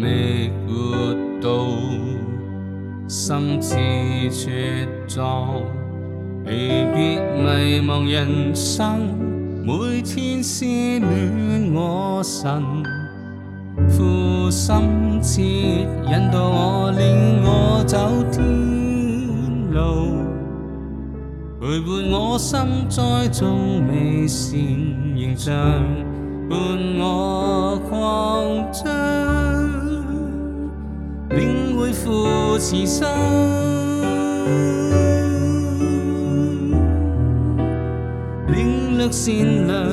未活到，心智茁壮，疲倦迷茫人生，每天思恋我神，负心切引导我领我走天路，陪伴我心栽种未善形象，伴我扩张。领会父慈心，领略善良，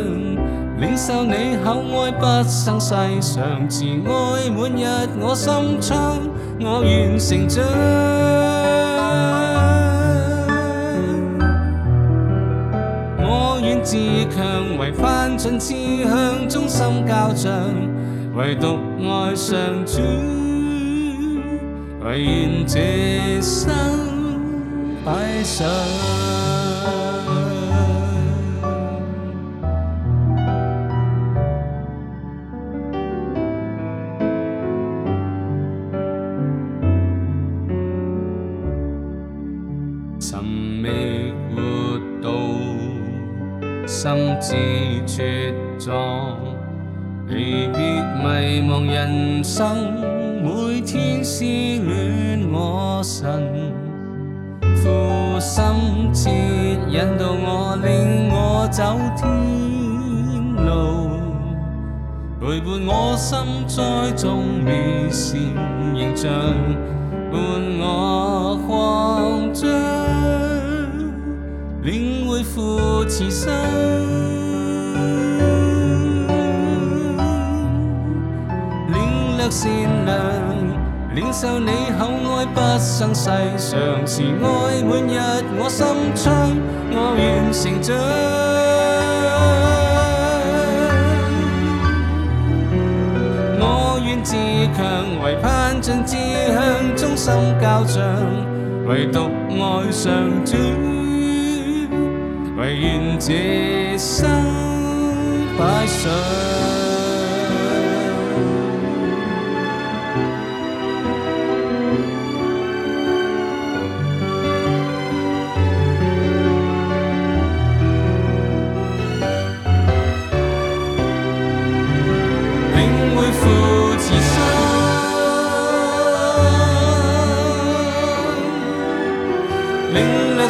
领受你厚爱不生世上慈爱满溢我心窗，我愿成长。我愿自强，为翻尽志向，忠心交仗，唯独爱上主。唯愿这生拜上。寻觅活到心知绝望。离别迷茫人生，每天思恋我神，父心切引导我，令我走天路，陪伴我心栽种美善形象，伴我扩张，领会父慈心。善良，领受你厚爱不生世常，慈爱满溢我心窗，我愿成长。我愿自强，为攀进志向，忠心交仗，唯独爱上主，唯愿这生摆上。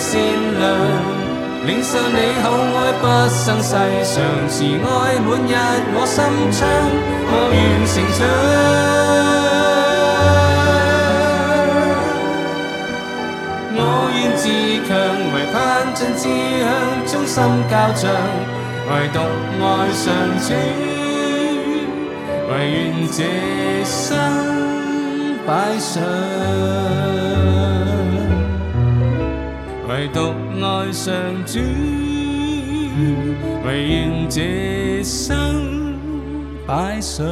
善良，领受你厚爱不生世上，慈爱满溢我心窗，我愿成长。我愿自强，为攀进志向，忠心交长，唯独爱上主，唯愿这生摆上。独爱上主，唯愿这生摆上。